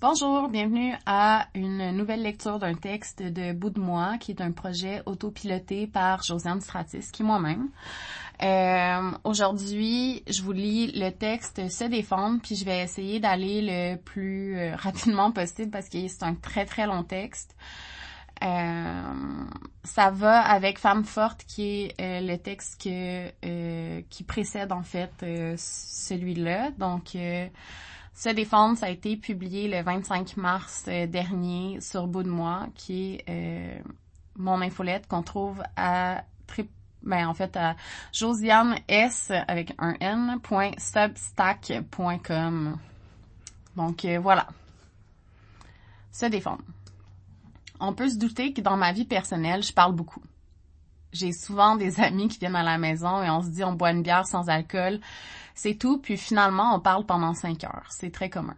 Bonjour, bienvenue à une nouvelle lecture d'un texte de Bout de moi, qui est un projet autopiloté par Josiane Stratis, qui moi-même. Euh, aujourd'hui, je vous lis le texte Se défendre, puis je vais essayer d'aller le plus euh, rapidement possible parce que c'est un très très long texte. Euh, ça va avec Femme forte, qui est le texte que qui précède en fait celui-là. Donc se défendre, ça a été publié le 25 mars euh, dernier sur Bout de moi, qui est euh, mon infolette qu'on trouve à ben, en fait à Josiane S avec un N Donc euh, voilà. Se défendre. On peut se douter que dans ma vie personnelle, je parle beaucoup. J'ai souvent des amis qui viennent à la maison et on se dit on boit une bière sans alcool c'est tout, puis finalement, on parle pendant cinq heures. C'est très commun.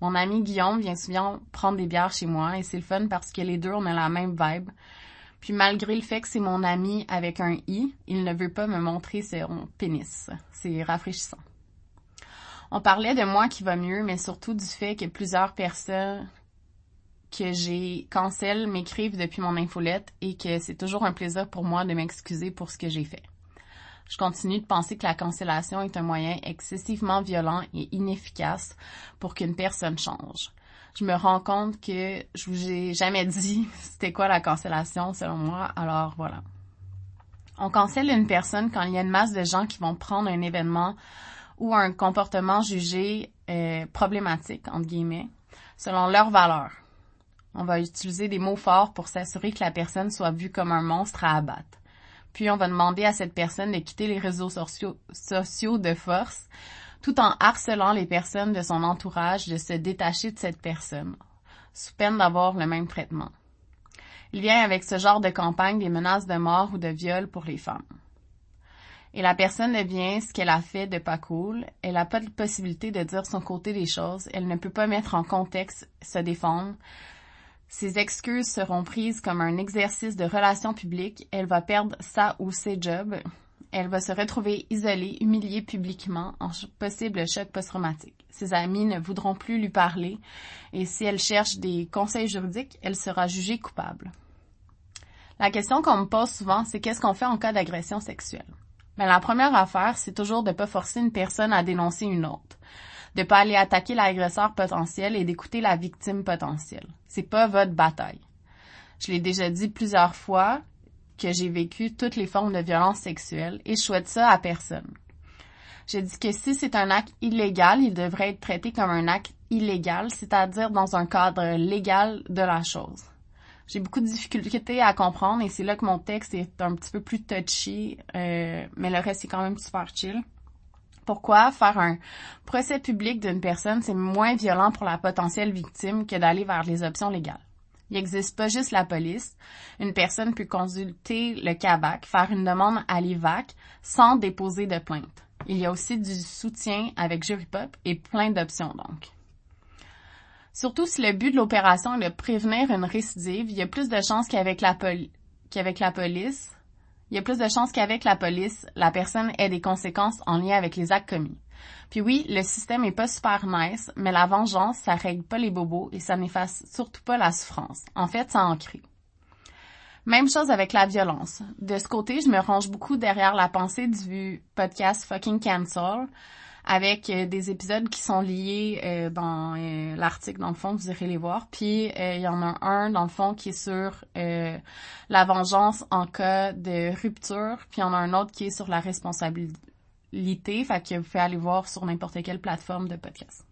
Mon ami Guillaume vient souvent prendre des bières chez moi et c'est le fun parce que les deux, on a la même vibe. Puis malgré le fait que c'est mon ami avec un i, il ne veut pas me montrer son pénis. C'est rafraîchissant. On parlait de moi qui va mieux, mais surtout du fait que plusieurs personnes que j'ai cancel m'écrivent depuis mon infolette et que c'est toujours un plaisir pour moi de m'excuser pour ce que j'ai fait je continue de penser que la cancellation est un moyen excessivement violent et inefficace pour qu'une personne change. Je me rends compte que je vous ai jamais dit c'était quoi la cancellation selon moi, alors voilà. On cancelle une personne quand il y a une masse de gens qui vont prendre un événement ou un comportement jugé euh, problématique, entre guillemets, selon leurs valeurs. On va utiliser des mots forts pour s'assurer que la personne soit vue comme un monstre à abattre puis on va demander à cette personne de quitter les réseaux sociaux, de force, tout en harcelant les personnes de son entourage de se détacher de cette personne, sous peine d'avoir le même traitement. Il vient avec ce genre de campagne des menaces de mort ou de viol pour les femmes. Et la personne devient ce qu'elle a fait de pas cool. Elle n'a pas de possibilité de dire son côté des choses. Elle ne peut pas mettre en contexte, se défendre. Ses excuses seront prises comme un exercice de relation publique. Elle va perdre sa ou ses jobs. Elle va se retrouver isolée, humiliée publiquement, en possible choc post-traumatique. Ses amis ne voudront plus lui parler et si elle cherche des conseils juridiques, elle sera jugée coupable. La question qu'on me pose souvent, c'est qu'est-ce qu'on fait en cas d'agression sexuelle? Mais la première affaire, c'est toujours de ne pas forcer une personne à dénoncer une autre de pas aller attaquer l'agresseur potentiel et d'écouter la victime potentielle. C'est pas votre bataille. Je l'ai déjà dit plusieurs fois que j'ai vécu toutes les formes de violence sexuelle et je souhaite ça à personne. J'ai dit que si c'est un acte illégal, il devrait être traité comme un acte illégal, c'est-à-dire dans un cadre légal de la chose. J'ai beaucoup de difficultés à comprendre et c'est là que mon texte est un petit peu plus touchy, euh, mais le reste est quand même super chill. Pourquoi faire un procès public d'une personne, c'est moins violent pour la potentielle victime que d'aller vers les options légales? Il n'existe pas juste la police. Une personne peut consulter le CABAC, faire une demande à l'IVAC sans déposer de plainte. Il y a aussi du soutien avec Jurypop et plein d'options donc. Surtout si le but de l'opération est de prévenir une récidive, il y a plus de chances qu'avec la, qu'avec la police il y a plus de chances qu'avec la police, la personne ait des conséquences en lien avec les actes commis. Puis oui, le système est pas super nice, mais la vengeance, ça règle pas les bobos et ça n'efface surtout pas la souffrance. En fait, ça en crée. Même chose avec la violence. De ce côté, je me range beaucoup derrière la pensée du podcast Fucking Cancel, avec euh, des épisodes qui sont liés euh, dans euh, l'article, dans le fond, vous irez les voir. Puis il y en a un, dans le fond, qui est sur la vengeance en cas de rupture, puis il y en a un autre qui est sur la responsabilité, fait que vous pouvez aller voir sur n'importe quelle plateforme de podcast.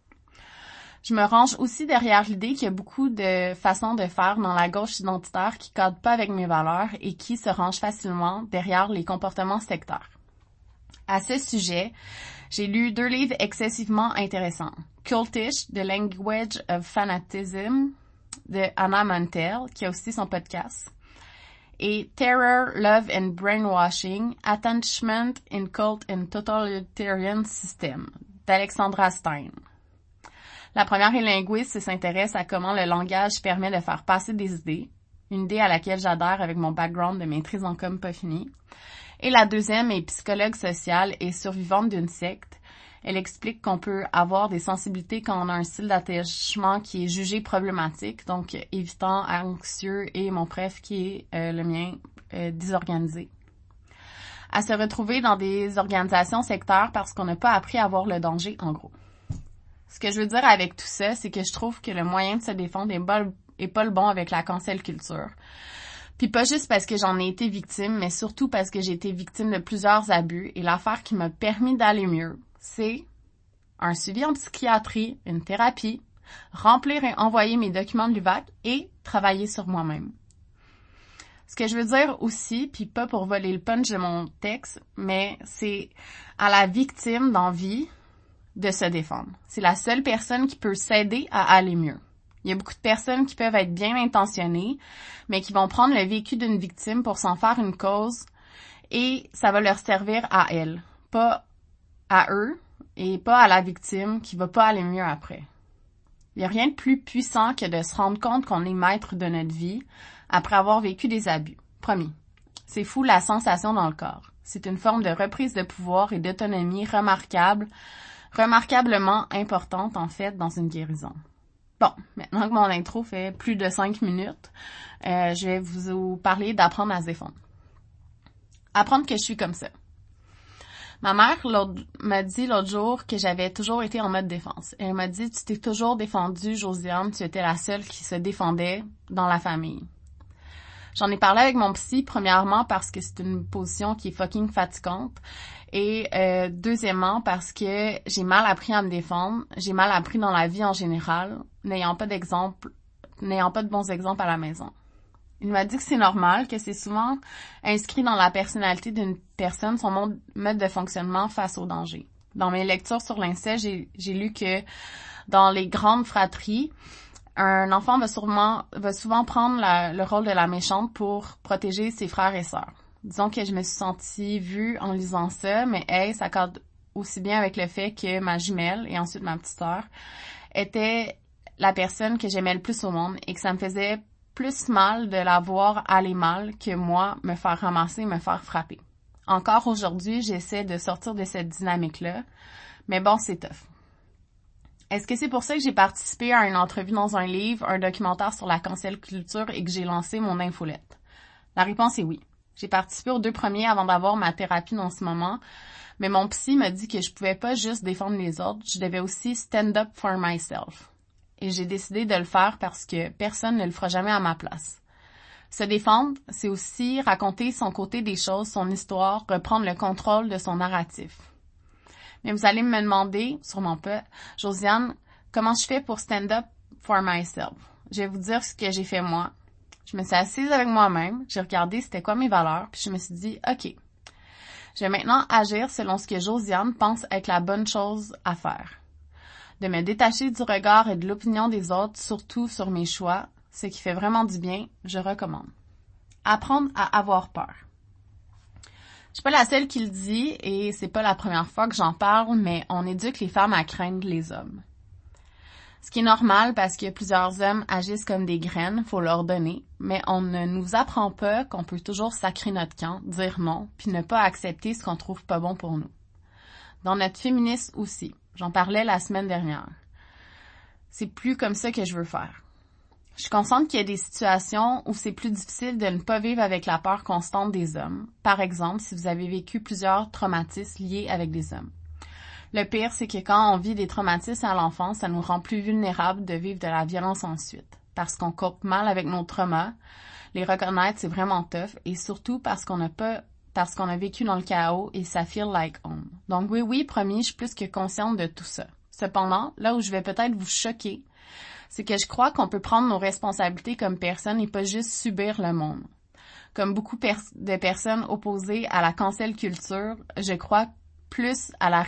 Je me range aussi derrière l'idée qu'il y a beaucoup de façons de faire dans la gauche identitaire qui cadrent pas avec mes valeurs et qui se rangent facilement derrière les comportements sectaires. À ce sujet, j'ai lu deux livres excessivement intéressants. Cultish, The Language of Fanatism, de Anna Montel, qui a aussi son podcast. Et Terror, Love and Brainwashing, Attachment in Cult and Totalitarian System, d'Alexandra Stein. La première est linguiste et s'intéresse à comment le langage permet de faire passer des idées, une idée à laquelle j'adhère avec mon background de maîtrise en com pas fini. Et la deuxième est psychologue sociale et survivante d'une secte. Elle explique qu'on peut avoir des sensibilités quand on a un style d'attachement qui est jugé problématique, donc évitant, anxieux et mon préf qui est euh, le mien, euh, désorganisé. À se retrouver dans des organisations sectaires parce qu'on n'a pas appris à voir le danger en gros. Ce que je veux dire avec tout ça, c'est que je trouve que le moyen de se défendre est pas, pas le bon avec la cancel culture. Puis pas juste parce que j'en ai été victime, mais surtout parce que j'ai été victime de plusieurs abus et l'affaire qui m'a permis d'aller mieux, c'est un suivi en psychiatrie, une thérapie, remplir et envoyer mes documents de l'UVAC et travailler sur moi-même. Ce que je veux dire aussi, puis pas pour voler le punch de mon texte, mais c'est à la victime d'envie de se défendre. C'est la seule personne qui peut s'aider à aller mieux. Il y a beaucoup de personnes qui peuvent être bien intentionnées, mais qui vont prendre le vécu d'une victime pour s'en faire une cause et ça va leur servir à elles, pas à eux et pas à la victime qui va pas aller mieux après. Il n'y a rien de plus puissant que de se rendre compte qu'on est maître de notre vie après avoir vécu des abus. Promis. C'est fou la sensation dans le corps. C'est une forme de reprise de pouvoir et d'autonomie remarquable remarquablement importante en fait dans une guérison. Bon, maintenant que mon intro fait plus de cinq minutes, euh, je vais vous parler d'apprendre à se défendre. Apprendre que je suis comme ça. Ma mère m'a dit l'autre jour que j'avais toujours été en mode défense. Elle m'a dit, tu t'es toujours défendue, Josiane, tu étais la seule qui se défendait dans la famille. J'en ai parlé avec mon psy, premièrement parce que c'est une position qui est fucking fatigante. Et euh, deuxièmement, parce que j'ai mal appris à me défendre, j'ai mal appris dans la vie en général, n'ayant pas d'exemple, n'ayant pas de bons exemples à la maison. Il m'a dit que c'est normal, que c'est souvent inscrit dans la personnalité d'une personne, son mode de fonctionnement face au danger. Dans mes lectures sur l'inceste, j'ai lu que dans les grandes fratries, un enfant va, souvent prendre le rôle de la méchante pour protéger ses frères et sœurs disons que je me suis sentie vue en lisant ça, mais hey, ça accorde aussi bien avec le fait que ma jumelle et ensuite ma petite sœur était la personne que j'aimais le plus au monde et que ça me faisait plus mal de la voir aller mal que moi me faire ramasser, me faire frapper. Encore aujourd'hui, j'essaie de sortir de cette dynamique-là, mais bon, c'est tough. Est-ce que c'est pour ça que j'ai participé à une entrevue dans un livre, un documentaire sur la cancel culture et que j'ai lancé mon infolette? La réponse est oui. J'ai participé aux deux premiers avant d'avoir ma thérapie dans ce moment. Mais mon psy m'a dit que je pouvais pas juste défendre les autres, je devais aussi stand up for myself. Et j'ai décidé de le faire parce que personne ne le fera jamais à ma place. Se défendre, c'est aussi raconter son côté des choses, son histoire, reprendre le contrôle de son narratif. Mais vous allez me demander, sûrement pas, Josiane, comment je fais pour stand up for myself? Je vais vous dire ce que j'ai fait moi, je me suis assise avec moi-même, j'ai regardé c'était quoi mes valeurs, puis je me suis dit, OK, je vais maintenant agir selon ce que Josiane pense être la bonne chose à faire. De me détacher du regard et de l'opinion des autres, surtout sur mes choix, ce qui fait vraiment du bien, je recommande. Apprendre à avoir peur. Je suis pas la seule qui le dit et c'est pas la première fois que j'en parle, mais on éduque les femmes à craindre les hommes. Ce qui est normal parce que plusieurs hommes agissent comme des graines, faut leur donner, mais on ne nous apprend pas qu'on peut toujours sacrer notre camp, dire non, puis ne pas accepter ce qu'on trouve pas bon pour nous. Dans notre féministe aussi, j'en parlais la semaine dernière. C'est plus comme ça que je veux faire. Je suis consciente qu'il y a des situations où c'est plus difficile de ne pas vivre avec la peur constante des hommes. Par exemple, si vous avez vécu plusieurs traumatismes liés avec des hommes. Le pire, c'est que quand on vit des traumatismes à l'enfance, ça nous rend plus vulnérables de vivre de la violence ensuite. Parce qu'on coupe mal avec nos traumas. Les reconnaître, c'est vraiment tough. Et surtout parce qu'on n'a pas parce qu'on a vécu dans le chaos et ça feel like home. Donc oui, oui, promis, je suis plus que consciente de tout ça. Cependant, là où je vais peut-être vous choquer, c'est que je crois qu'on peut prendre nos responsabilités comme personne et pas juste subir le monde. Comme beaucoup de personnes opposées à la cancel culture, je crois plus à la,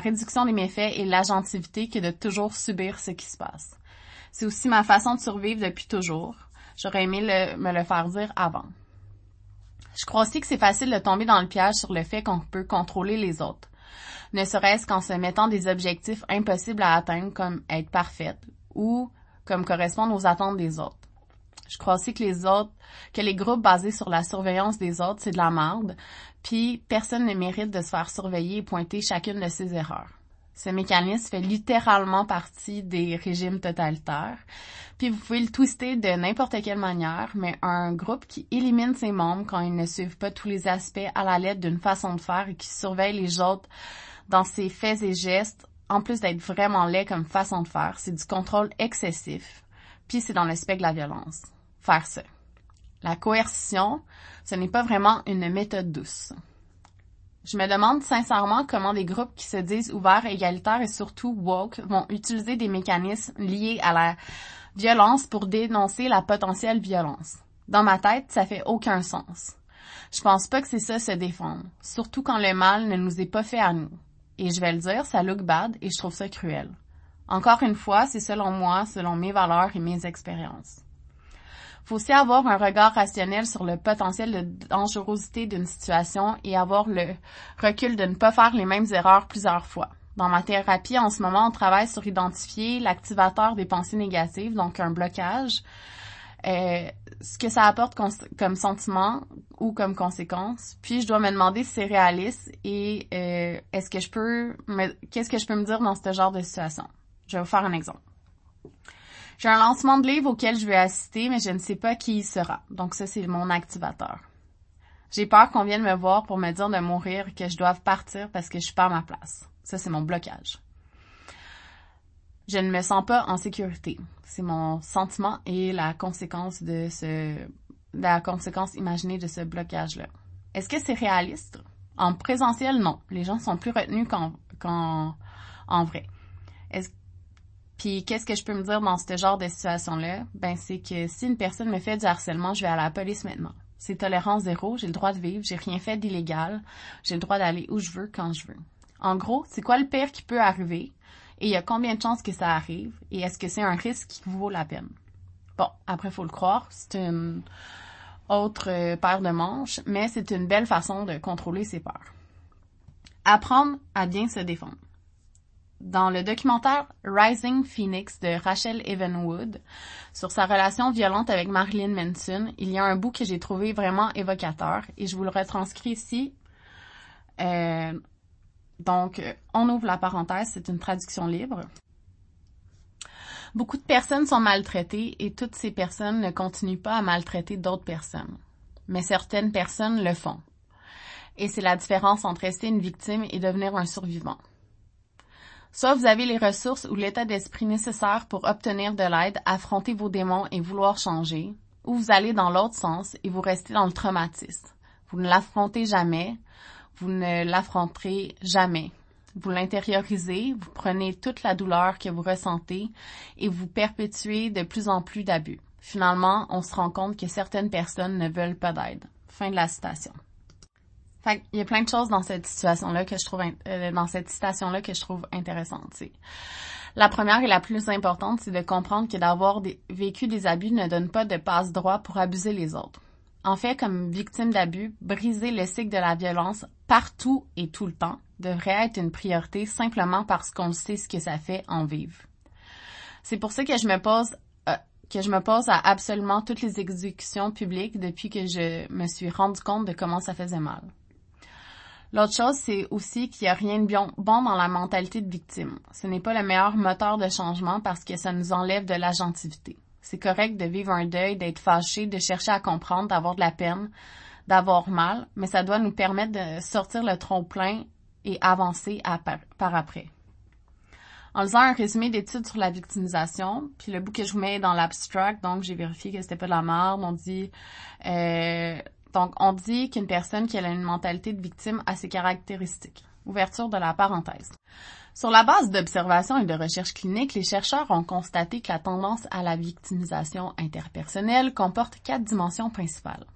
réduction des méfaits et l'agentivité que de toujours subir ce qui se passe. C'est aussi ma façon de survivre depuis toujours. J'aurais aimé me le faire dire avant. Je crois aussi que c'est facile de tomber dans le piège sur le fait qu'on peut contrôler les autres, ne serait-ce qu'en se mettant des objectifs impossibles à atteindre comme être parfaite ou comme correspondre aux attentes des autres. Je crois aussi que les autres, que les groupes basés sur la surveillance des autres, c'est de la merde, puis personne ne mérite de se faire surveiller et pointer chacune de ses erreurs. Ce mécanisme fait littéralement partie des régimes totalitaires. Puis vous pouvez le twister de n'importe quelle manière, mais un groupe qui élimine ses membres quand ils ne suivent pas tous les aspects à la lettre d'une façon de faire et qui surveille les autres dans ses faits et gestes, en plus d'être vraiment laid comme façon de faire, c'est du contrôle excessif. Puis c'est dans l'aspect de la violence. Faire ça. La coercition, ce n'est pas vraiment une méthode douce. Je me demande sincèrement comment des groupes qui se disent ouverts, égalitaires et surtout woke vont utiliser des mécanismes liés à la violence pour dénoncer la potentielle violence. Dans ma tête, ça fait aucun sens. Je pense pas que c'est ça se défendre, surtout quand le mal ne nous est pas fait à nous. Et je vais le dire, ça look bad et je trouve ça cruel. Encore une fois, c'est selon moi, selon mes valeurs et mes expériences faut aussi avoir un regard rationnel sur le potentiel de dangerosité d'une situation et avoir le recul de ne pas faire les mêmes erreurs plusieurs fois. Dans ma thérapie, en ce moment, on travaille sur identifier l'activateur des pensées négatives, donc un blocage, euh, ce que ça apporte comme sentiment ou comme conséquence. Puis je dois me demander si c'est réaliste et euh, est-ce que je peux qu'est-ce que je peux me dire dans ce genre de situation? Je vais vous faire un exemple. J'ai un lancement de livre auquel je vais assister, mais je ne sais pas qui il sera. Donc ça, c'est mon activateur. J'ai peur qu'on vienne me voir pour me dire de mourir, que je doive partir parce que je perds ma place. Ça, c'est mon blocage. Je ne me sens pas en sécurité. C'est mon sentiment et la conséquence de ce, la conséquence imaginée de ce blocage-là. Est-ce que c'est réaliste? En présentiel, non. Les gens sont plus retenus qu'en, en vrai. Puis qu'est-ce que je peux me dire dans ce genre de situation-là? Ben c'est que si une personne me fait du harcèlement, je vais à la police maintenant. C'est tolérance zéro, j'ai le droit de vivre, j'ai rien fait d'illégal, j'ai le droit d'aller où je veux quand je veux. En gros, c'est quoi le pire qui peut arriver? Et il y a combien de chances que ça arrive? Et est-ce que c'est un risque qui vaut la peine? Bon, après, faut le croire, c'est une autre euh, paire de manches, mais c'est une belle façon de contrôler ses peurs. Apprendre à bien se défendre dans le documentaire Rising Phoenix de Rachel Evenwood sur sa relation violente avec Marilyn Manson, il y a un bout que j'ai trouvé vraiment évocateur et je vous le retranscris ici. Euh, donc, on ouvre la parenthèse, c'est une traduction libre. Beaucoup de personnes sont maltraitées et toutes ces personnes ne continuent pas à maltraiter d'autres personnes. Mais certaines personnes le font. Et c'est la différence entre rester une victime et devenir un survivant. Soit vous avez les ressources ou l'état d'esprit nécessaire pour obtenir de l'aide, affronter vos démons et vouloir changer, ou vous allez dans l'autre sens et vous restez dans le traumatisme. Vous ne l'affrontez jamais, vous ne l'affronterez jamais. Vous l'intériorisez, vous prenez toute la douleur que vous ressentez et vous perpétuez de plus en plus d'abus. Finalement, on se rend compte que certaines personnes ne veulent pas d'aide. Fin de la citation. Il y a plein de choses dans cette situation-là que je trouve euh, dans cette citation-là que je trouve intéressante. La première et la plus importante, c'est de comprendre que d'avoir vécu des abus ne donne pas de passe droit pour abuser les autres. En fait, comme victime d'abus, briser le cycle de la violence partout et tout le temps devrait être une priorité simplement parce qu'on sait ce que ça fait en vivre. C'est pour ça que je me pose euh, que je me pose à absolument toutes les exécutions publiques depuis que je me suis rendu compte de comment ça faisait mal. L'autre chose, c'est aussi qu'il n'y a rien de bon dans la mentalité de victime. Ce n'est pas le meilleur moteur de changement parce que ça nous enlève de l'agentivité. C'est correct de vivre un deuil, d'être fâché, de chercher à comprendre, d'avoir de la peine, d'avoir mal, mais ça doit nous permettre de sortir le tronc plein et avancer par après. En faisant un résumé d'études sur la victimisation, puis le bout que je vous mets dans l'abstract, donc j'ai vérifié que c'était pas de la merde, on dit euh, donc, on dit qu'une personne qui a une mentalité de victime a ses caractéristiques. Ouverture de la parenthèse. Sur la base d'observations et de recherches cliniques, les chercheurs ont constaté que la tendance à la victimisation interpersonnelle comporte quatre dimensions principales.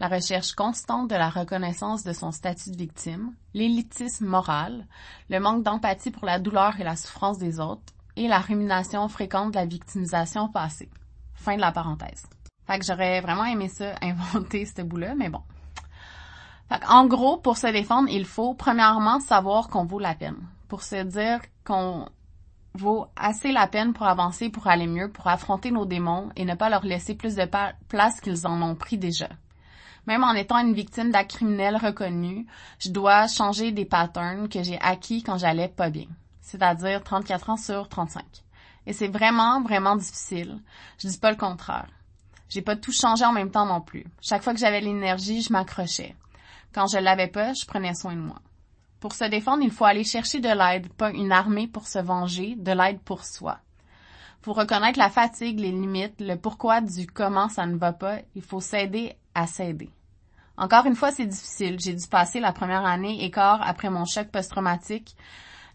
La recherche constante de la reconnaissance de son statut de victime, l'élitisme moral, le manque d'empathie pour la douleur et la souffrance des autres, et la rumination fréquente de la victimisation passée. Fin de la parenthèse. Fait que j'aurais vraiment aimé ça, inventer ce bout-là, mais bon. Fait en gros, pour se défendre, il faut premièrement savoir qu'on vaut la peine. Pour se dire qu'on vaut assez la peine pour avancer, pour aller mieux, pour affronter nos démons et ne pas leur laisser plus de place qu'ils en ont pris déjà. Même en étant une victime d'acte criminel reconnu, je dois changer des patterns que j'ai acquis quand j'allais pas bien. c'est-à-dire 34 ans sur 35. Et c'est vraiment, vraiment difficile. Je dis pas le contraire. J'ai pas tout changé en même temps non plus. Chaque fois que j'avais l'énergie, je m'accrochais. Quand je l'avais pas, je prenais soin de moi. Pour se défendre, il faut aller chercher de l'aide, pas une armée pour se venger, de l'aide pour soi. Pour reconnaître la fatigue, les limites, le pourquoi du comment ça ne va pas, il faut s'aider à s'aider. Encore une fois, c'est difficile. J'ai dû passer la première année écart après mon choc post-traumatique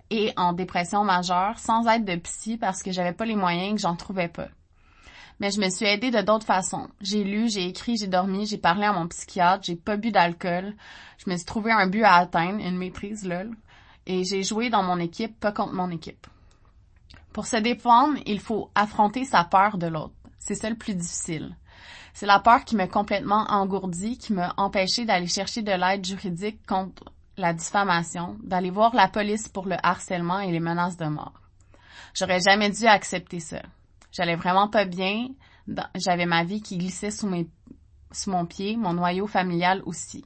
et en dépression majeure sans aide de psy parce que j'avais pas les moyens que j'en trouvais pas. Mais je me suis aidée de d'autres façons. J'ai lu, j'ai écrit, j'ai dormi, j'ai parlé à mon psychiatre, j'ai pas bu d'alcool. Je me suis trouvé un but à atteindre, une maîtrise, lol. Et j'ai joué dans mon équipe, pas contre mon équipe. Pour se défendre, il faut affronter sa peur de l'autre. C'est ça le plus difficile. C'est la peur qui m'a complètement engourdi, qui m'a empêché d'aller chercher de l'aide juridique contre la diffamation, d'aller voir la police pour le harcèlement et les menaces de mort. J'aurais jamais dû accepter ça. J'allais vraiment pas bien. J'avais ma vie qui glissait sous mes, sous mon pied, mon noyau familial aussi.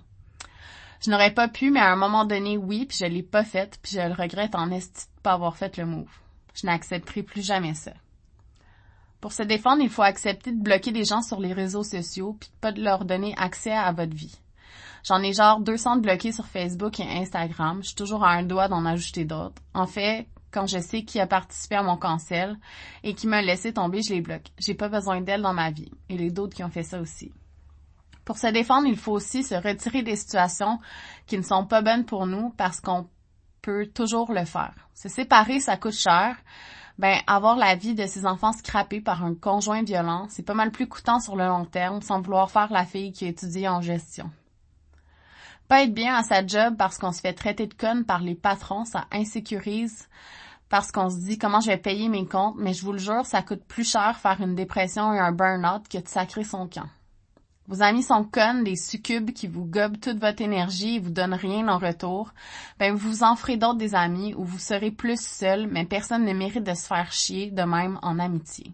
Je n'aurais pas pu, mais à un moment donné, oui, puis je l'ai pas fait, puis je le regrette en esti de pas avoir fait le move. Je n'accepterai plus jamais ça. Pour se défendre, il faut accepter de bloquer des gens sur les réseaux sociaux puis de pas de leur donner accès à votre vie. J'en ai genre 200 de bloqués sur Facebook et Instagram. Je suis toujours à un doigt d'en ajouter d'autres. En fait, quand je sais qui a participé à mon cancel et qui m'a laissé tomber, je les bloque. J'ai pas besoin d'elle dans ma vie. Et les d'autres qui ont fait ça aussi. Pour se défendre, il faut aussi se retirer des situations qui ne sont pas bonnes pour nous parce qu'on peut toujours le faire. Se séparer, ça coûte cher. Ben, avoir la vie de ses enfants scrappés par un conjoint violent, c'est pas mal plus coûtant sur le long terme sans vouloir faire la fille qui étudie en gestion. Pas être bien à sa job parce qu'on se fait traiter de conne par les patrons, ça insécurise parce qu'on se dit comment je vais payer mes comptes, mais je vous le jure, ça coûte plus cher faire une dépression et un burn-out que de sacrer son camp. Vos amis sont connes, des succubes qui vous gobent toute votre énergie et vous donnent rien en retour. Ben, vous en ferez d'autres des amis où vous serez plus seul, mais personne ne mérite de se faire chier de même en amitié.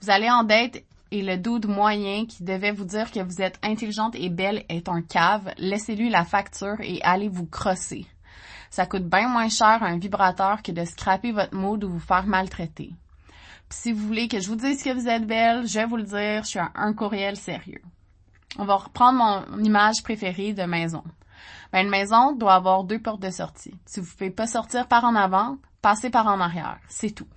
Vous allez en dette et le doute moyen qui devait vous dire que vous êtes intelligente et belle est un cave, laissez-lui la facture et allez vous crosser. Ça coûte bien moins cher un vibrateur que de scraper votre mood ou vous faire maltraiter. Puis si vous voulez que je vous dise que vous êtes belle, je vais vous le dire, je suis un courriel sérieux. On va reprendre mon image préférée de maison. Ben, une maison doit avoir deux portes de sortie. Si vous pouvez pas sortir par en avant, passez par en arrière. C'est tout.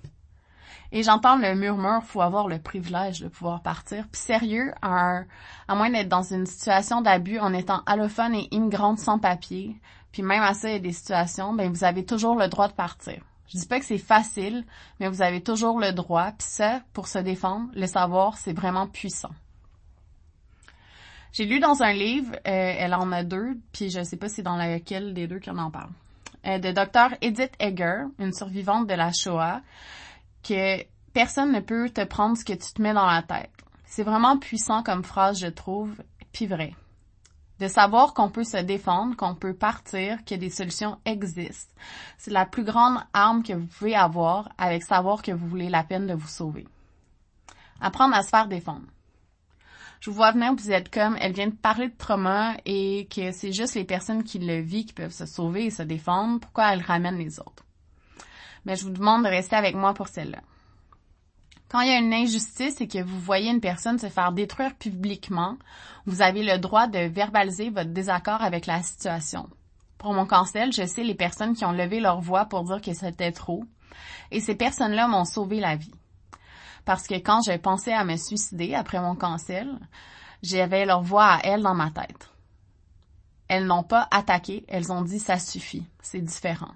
Et j'entends le murmure, faut avoir le privilège de pouvoir partir. Puis sérieux, à, à moins d'être dans une situation d'abus en étant allophone et immigrante sans papier, puis même à ça, il y a des situations, ben vous avez toujours le droit de partir. Je dis pas que c'est facile, mais vous avez toujours le droit. Puis ça, pour se défendre, le savoir, c'est vraiment puissant. J'ai lu dans un livre, euh, elle en a deux, puis je sais pas si c'est dans lequel des deux qu'on en parle, euh, de Dr Edith Egger, une survivante de la Shoah, que personne ne peut te prendre ce que tu te mets dans la tête. C'est vraiment puissant comme phrase, je trouve, puis vrai de savoir qu'on peut se défendre, qu'on peut partir, que des solutions existent. C'est la plus grande arme que vous pouvez avoir avec savoir que vous voulez la peine de vous sauver. Apprendre à se faire défendre. Je vous vois venir, vous êtes comme, elle vient de parler de trauma et que c'est juste les personnes qui le vivent qui peuvent se sauver et se défendre. Pourquoi elle ramène les autres? Mais je vous demande de rester avec moi pour celle-là. Quand il y a une injustice et que vous voyez une personne se faire détruire publiquement, vous avez le droit de verbaliser votre désaccord avec la situation. Pour mon cancel, je sais les personnes qui ont levé leur voix pour dire que c'était trop. Et ces personnes-là m'ont sauvé la vie. Parce que quand j'ai pensé à me suicider après mon cancel, j'avais leur voix à elles dans ma tête. Elles n'ont pas attaqué, elles ont dit ça suffit, c'est différent.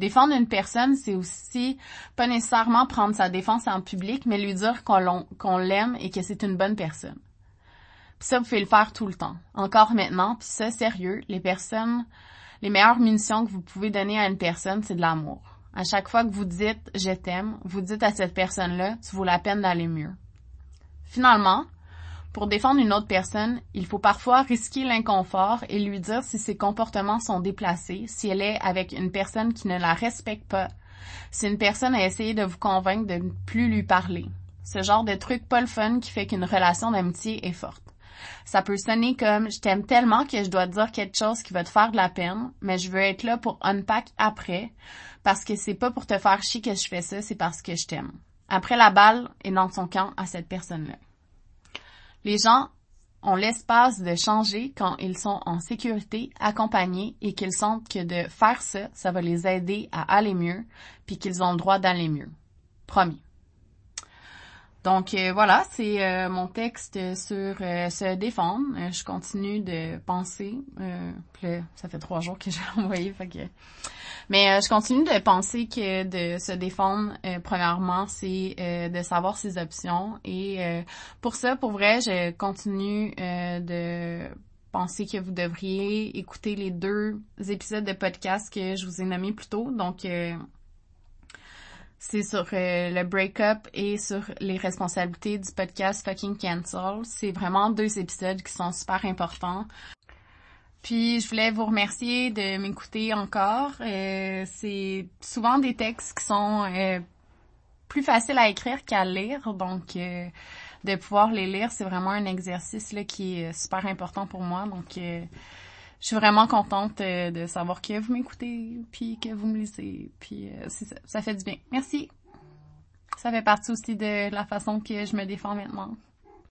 Défendre une personne, c'est aussi pas nécessairement prendre sa défense en public, mais lui dire qu'on l'aime et que c'est une bonne personne. Puis ça, vous pouvez le faire tout le temps. Encore maintenant, puis ça, sérieux, les personnes, les meilleures munitions que vous pouvez donner à une personne, c'est de l'amour. À chaque fois que vous dites je t'aime, vous dites à cette personne-là, tu vaut la peine d'aller mieux. Finalement, pour défendre une autre personne, il faut parfois risquer l'inconfort et lui dire si ses comportements sont déplacés, si elle est avec une personne qui ne la respecte pas, si une personne a essayé de vous convaincre de ne plus lui parler. Ce genre de truc pas le fun qui fait qu'une relation d'amitié est forte. Ça peut sonner comme je t'aime tellement que je dois te dire quelque chose qui va te faire de la peine, mais je veux être là pour unpack après parce que c'est pas pour te faire chier que je fais ça, c'est parce que je t'aime. Après la balle est dans son camp à cette personne-là. Les gens ont l'espace de changer quand ils sont en sécurité, accompagnés et qu'ils sentent que de faire ça, ça va les aider à aller mieux, puis qu'ils ont le droit d'aller mieux. Promis. Donc euh, voilà, c'est euh, mon texte sur euh, se défendre. je continue de penser. puis ça fait trois jours que j'ai envoyé, fait que... Mais je continue de penser que de se défendre, premièrement, c'est de savoir ses options. Et pour ça, pour vrai, je continue de penser que vous devriez écouter les deux épisodes de podcast que je vous ai nommés plus tôt. Donc c'est sur euh, le break-up et sur les responsabilités du podcast Fucking Cancel. C'est vraiment deux épisodes qui sont super importants. Puis je voulais vous remercier de m'écouter encore. Euh, c'est souvent des textes qui sont euh, plus faciles à écrire qu'à lire, donc de pouvoir les lire, c'est vraiment un exercice là qui est super important pour moi. Donc je suis vraiment contente euh, de savoir que vous m'écoutez, puis que vous me lisez, puis euh, ça, ça fait du bien. Merci. Ça fait partie aussi de la façon que je me défends maintenant.